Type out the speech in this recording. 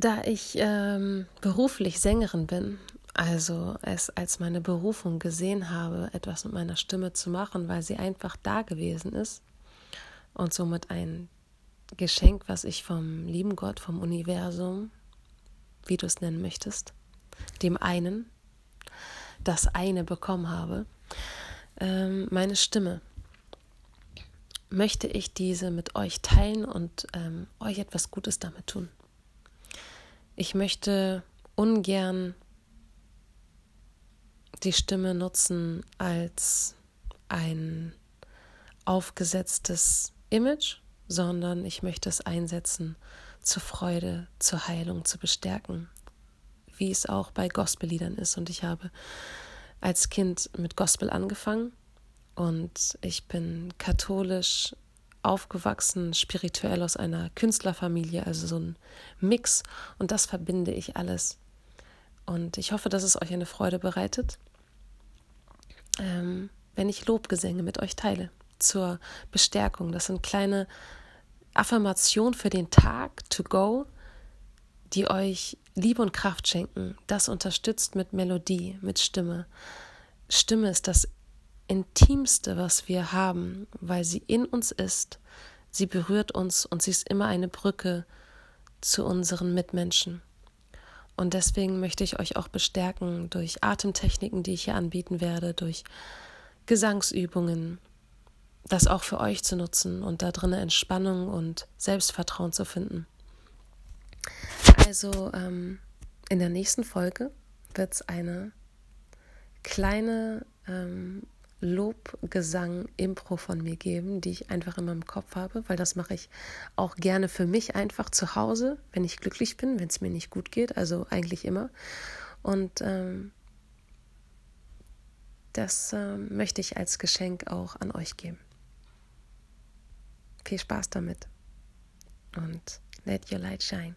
Da ich ähm, beruflich Sängerin bin, also es als meine Berufung gesehen habe, etwas mit meiner Stimme zu machen, weil sie einfach da gewesen ist und somit ein Geschenk, was ich vom lieben Gott, vom Universum, wie du es nennen möchtest, dem einen, das eine bekommen habe, ähm, meine Stimme, möchte ich diese mit euch teilen und ähm, euch etwas Gutes damit tun. Ich möchte ungern die Stimme nutzen als ein aufgesetztes Image, sondern ich möchte es einsetzen zur Freude, zur Heilung, zu bestärken, wie es auch bei Gospelliedern ist. Und ich habe als Kind mit Gospel angefangen und ich bin katholisch aufgewachsen, spirituell aus einer Künstlerfamilie, also so ein Mix und das verbinde ich alles. Und ich hoffe, dass es euch eine Freude bereitet, ähm, wenn ich Lobgesänge mit euch teile zur Bestärkung. Das sind kleine Affirmationen für den Tag to go, die euch Liebe und Kraft schenken. Das unterstützt mit Melodie, mit Stimme. Stimme ist das Intimste, was wir haben, weil sie in uns ist. Sie berührt uns und sie ist immer eine Brücke zu unseren Mitmenschen. Und deswegen möchte ich euch auch bestärken durch Atemtechniken, die ich hier anbieten werde, durch Gesangsübungen, das auch für euch zu nutzen und da drinnen Entspannung und Selbstvertrauen zu finden. Also ähm, in der nächsten Folge wird es eine kleine ähm, Lobgesang, Impro von mir geben, die ich einfach in meinem Kopf habe, weil das mache ich auch gerne für mich einfach zu Hause, wenn ich glücklich bin, wenn es mir nicht gut geht, also eigentlich immer. Und ähm, das äh, möchte ich als Geschenk auch an euch geben. Viel Spaß damit und let your light shine.